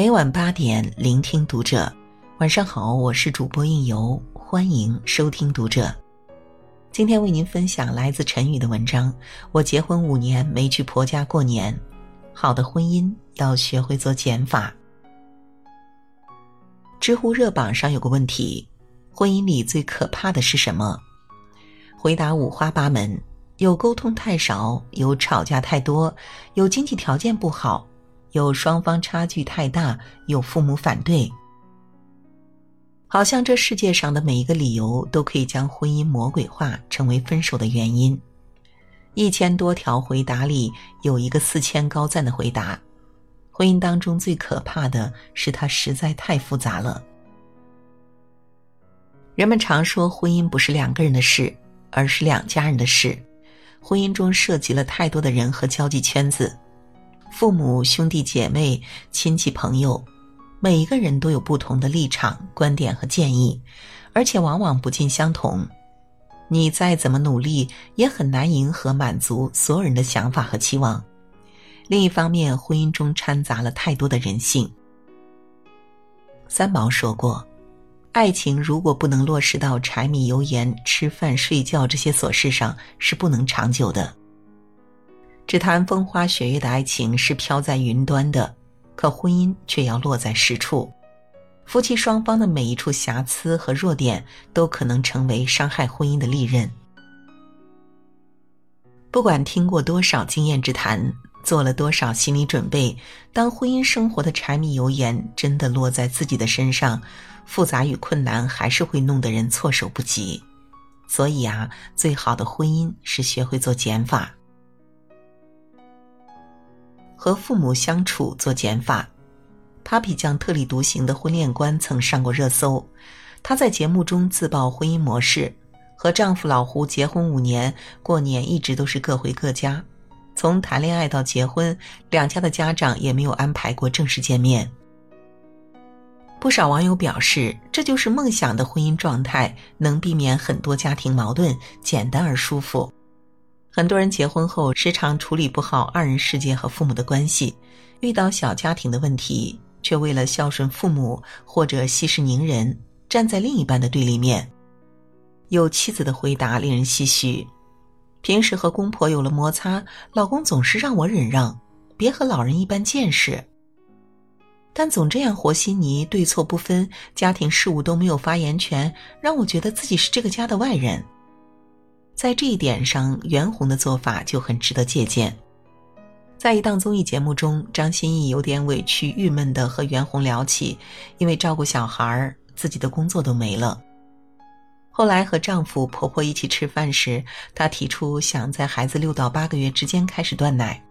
每晚八点聆听读者。晚上好我是主播应由欢迎收听读者。今天为您分享来自陈宇的文章我结婚五年没去婆家过年。好的婚姻要学会做减法。知乎热榜上有个问题婚姻里最可怕的是什么？回答五花八门。有沟通太少，有吵架太多，有经济条件不好。有双方差距太大，有父母反对，好像这世界上的每一个理由都可以将婚姻魔鬼化，成为分手的原因。一千多条回答里有一个四千高赞的回答：婚姻当中最可怕的是它实在太复杂了。人们常说婚姻不是两个人的事，而是两家人的事。婚姻中涉及了太多的人和交际圈子。父母、兄弟姐妹、亲戚朋友，每一个人都有不同的立场、观点和建议，而且往往不尽相同。你再怎么努力，也很难迎合、满足所有人的想法和期望。另一方面，婚姻中掺杂了太多的人性。三毛说过：“爱情如果不能落实到柴米油盐、吃饭睡觉这些琐事上，是不能长久的。”只谈风花雪月的爱情是飘在云端的，可婚姻却要落在实处。夫妻双方的每一处瑕疵和弱点，都可能成为伤害婚姻的利刃。不管听过多少经验之谈，做了多少心理准备，当婚姻生活的柴米油盐真的落在自己的身上，复杂与困难还是会弄得人措手不及。所以啊，最好的婚姻是学会做减法。和父母相处做减法，Papi 酱特立独行的婚恋观曾上过热搜。她在节目中自曝婚姻模式：和丈夫老胡结婚五年，过年一直都是各回各家。从谈恋爱到结婚，两家的家长也没有安排过正式见面。不少网友表示，这就是梦想的婚姻状态，能避免很多家庭矛盾，简单而舒服。很多人结婚后时常处理不好二人世界和父母的关系，遇到小家庭的问题，却为了孝顺父母或者息事宁人，站在另一半的对立面。有妻子的回答令人唏嘘：平时和公婆有了摩擦，老公总是让我忍让，别和老人一般见识。但总这样和稀泥，对错不分，家庭事务都没有发言权，让我觉得自己是这个家的外人。在这一点上，袁弘的做法就很值得借鉴。在一档综艺节目中，张歆艺有点委屈、郁闷的和袁弘聊起，因为照顾小孩，自己的工作都没了。后来和丈夫、婆婆一起吃饭时，她提出想在孩子六到八个月之间开始断奶。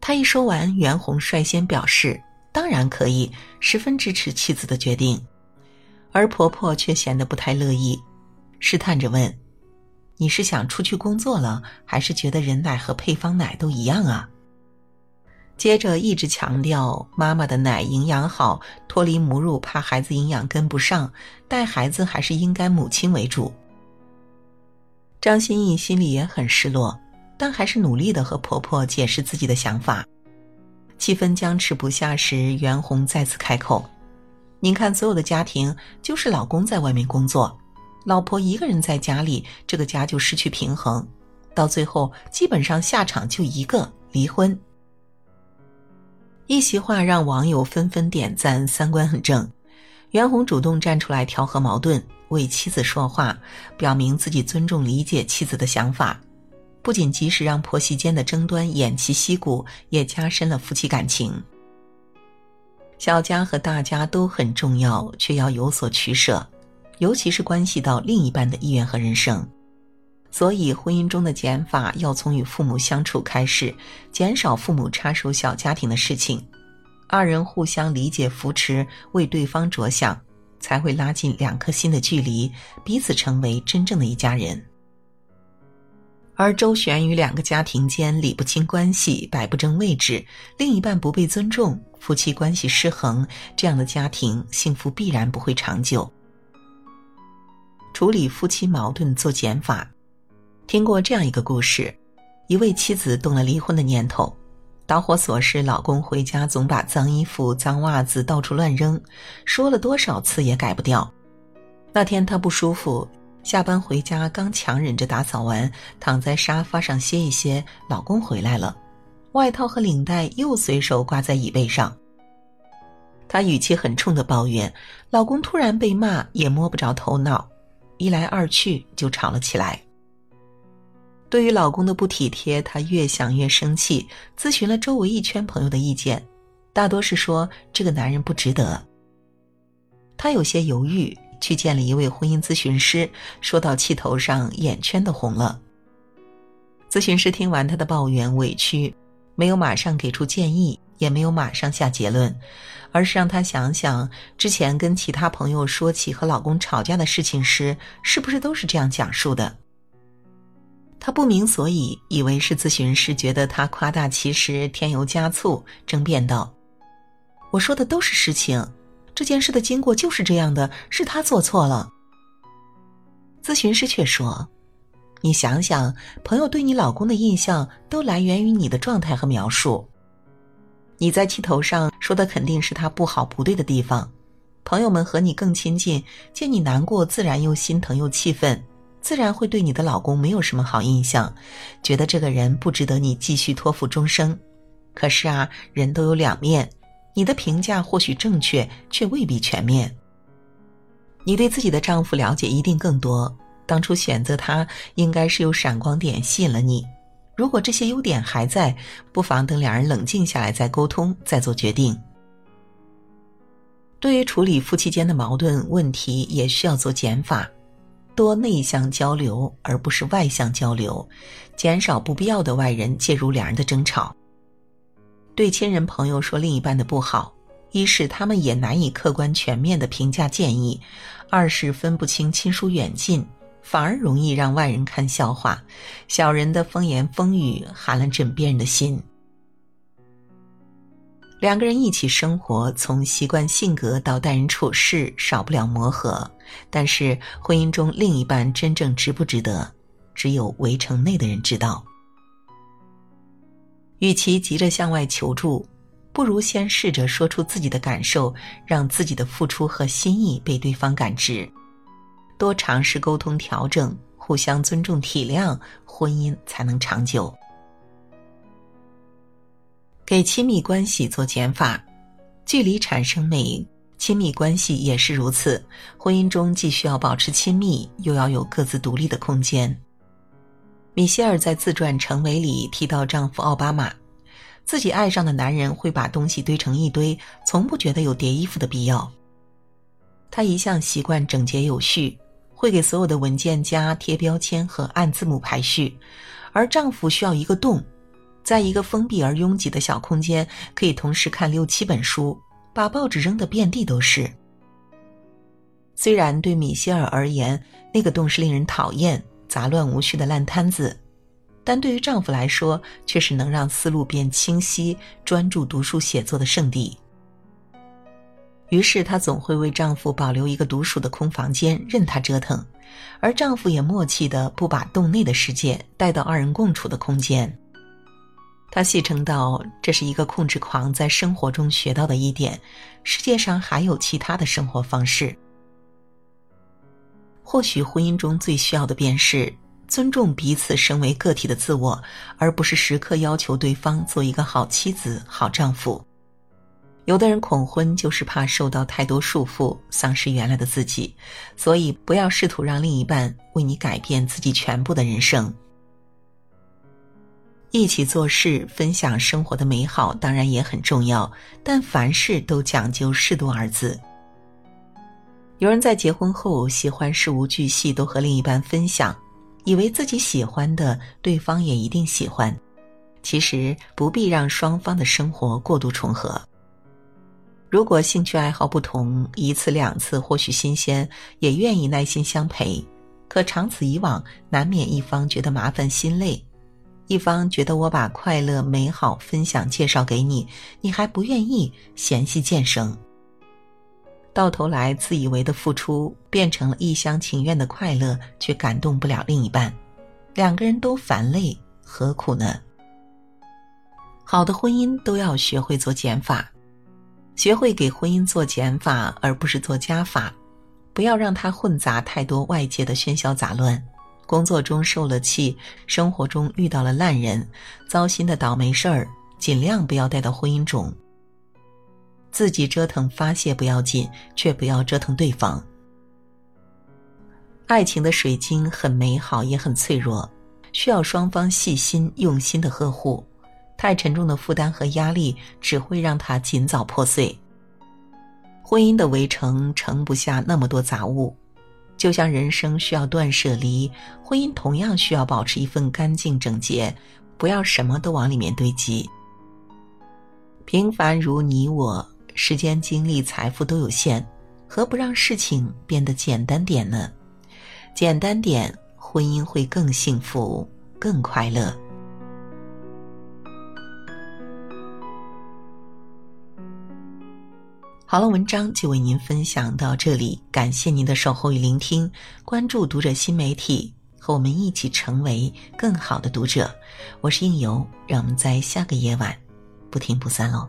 她一说完，袁弘率先表示当然可以，十分支持妻子的决定，而婆婆却显得不太乐意，试探着问。你是想出去工作了，还是觉得人奶和配方奶都一样啊？接着一直强调妈妈的奶营养好，脱离母乳怕孩子营养跟不上，带孩子还是应该母亲为主。张歆艺心里也很失落，但还是努力的和婆婆解释自己的想法。气氛僵持不下时，袁弘再次开口：“您看，所有的家庭就是老公在外面工作。”老婆一个人在家里，这个家就失去平衡，到最后基本上下场就一个离婚。一席话让网友纷纷点赞，三观很正。袁弘主动站出来调和矛盾，为妻子说话，表明自己尊重理解妻子的想法，不仅及时让婆媳间的争端偃旗息鼓，也加深了夫妻感情。小家和大家都很重要，却要有所取舍。尤其是关系到另一半的意愿和人生，所以婚姻中的减法要从与父母相处开始，减少父母插手小家庭的事情，二人互相理解扶持，为对方着想，才会拉近两颗心的距离，彼此成为真正的一家人。而周旋于两个家庭间理不清关系、摆不正位置，另一半不被尊重，夫妻关系失衡，这样的家庭幸福必然不会长久。处理夫妻矛盾做减法，听过这样一个故事：一位妻子动了离婚的念头，导火索是老公回家总把脏衣服、脏袜子到处乱扔，说了多少次也改不掉。那天她不舒服，下班回家刚强忍着打扫完，躺在沙发上歇一歇，老公回来了，外套和领带又随手挂在椅背上。她语气很冲的抱怨，老公突然被骂也摸不着头脑，一来二去就吵了起来。对于老公的不体贴，她越想越生气，咨询了周围一圈朋友的意见，大多是说这个男人不值得。她有些犹豫，去见了一位婚姻咨询师，说到气头上，眼圈都红了。咨询师听完她的抱怨，委屈，没有马上给出建议，也没有马上下结论。而是让她想想，之前跟其他朋友说起和老公吵架的事情时，是不是都是这样讲述的？他不明所以，以为是咨询师觉得他夸大其词、添油加醋，争辩道：“我说的都是实情，这件事的经过就是这样的，是他做错了。”咨询师却说：“你想想，朋友对你老公的印象都来源于你的状态和描述。”你在气头上说的肯定是他不好不对的地方，朋友们和你更亲近，见你难过，自然又心疼又气愤，自然会对你的老公没有什么好印象，觉得这个人不值得你继续托付终生。可是啊，人都有两面，你的评价或许正确，却未必全面。你对自己的丈夫了解一定更多，当初选择他，应该是有闪光点吸引了你。如果这些优点还在，不妨等两人冷静下来再沟通，再做决定。对于处理夫妻间的矛盾问题，也需要做减法，多内向交流，而不是外向交流，减少不必要的外人介入两人的争吵。对亲人朋友说另一半的不好，一是他们也难以客观全面的评价建议，二是分不清亲疏远近。反而容易让外人看笑话，小人的风言风语寒了枕边人的心。两个人一起生活，从习惯性格到待人处事，少不了磨合。但是婚姻中另一半真正值不值得，只有围城内的人知道。与其急着向外求助，不如先试着说出自己的感受，让自己的付出和心意被对方感知。多尝试沟通调整，互相尊重体谅，婚姻才能长久。给亲密关系做减法，距离产生美，亲密关系也是如此。婚姻中既需要保持亲密，又要有各自独立的空间。米歇尔在自传《成为》里提到，丈夫奥巴马，自己爱上的男人会把东西堆成一堆，从不觉得有叠衣服的必要。他一向习惯整洁有序。会给所有的文件夹贴标签和按字母排序，而丈夫需要一个洞，在一个封闭而拥挤的小空间，可以同时看六七本书，把报纸扔得遍地都是。虽然对米歇尔而言，那个洞是令人讨厌、杂乱无序的烂摊子，但对于丈夫来说，却是能让思路变清晰、专注读书写作的圣地。于是她总会为丈夫保留一个独属的空房间，任他折腾，而丈夫也默契的不把洞内的世界带到二人共处的空间。她戏称道：“这是一个控制狂在生活中学到的一点，世界上还有其他的生活方式。或许婚姻中最需要的便是尊重彼此身为个体的自我，而不是时刻要求对方做一个好妻子、好丈夫。”有的人恐婚，就是怕受到太多束缚，丧失原来的自己，所以不要试图让另一半为你改变自己全部的人生。一起做事，分享生活的美好，当然也很重要，但凡事都讲究适度二字。有人在结婚后喜欢事无巨细都和另一半分享，以为自己喜欢的对方也一定喜欢，其实不必让双方的生活过度重合。如果兴趣爱好不同，一次两次或许新鲜，也愿意耐心相陪。可长此以往，难免一方觉得麻烦心累，一方觉得我把快乐美好分享介绍给你，你还不愿意，嫌隙渐生。到头来，自以为的付出变成了一厢情愿的快乐，却感动不了另一半，两个人都烦累，何苦呢？好的婚姻都要学会做减法，学会给婚姻做减法，而不是做加法。不要让它混杂太多外界的喧嚣杂乱。工作中受了气，生活中遇到了烂人，糟心的倒霉事儿，尽量不要带到婚姻中。自己折腾发泄不要紧，却不要折腾对方。爱情的水晶很美好，也很脆弱，需要双方细心用心的呵护。太沉重的负担和压力只会让它尽早破碎。婚姻的围城盛不下那么多杂物。就像人生需要断舍离，婚姻同样需要保持一份干净整洁，不要什么都往里面堆积。平凡如你我，时间、精力、财富都有限，何不让事情变得简单点呢？简单点，婚姻会更幸福、更快乐。好了，文章就为您分享到这里，感谢您的守候与聆听。关注读者新媒体，和我们一起成为更好的读者。我是应由，让我们在下个夜晚不听不散喽。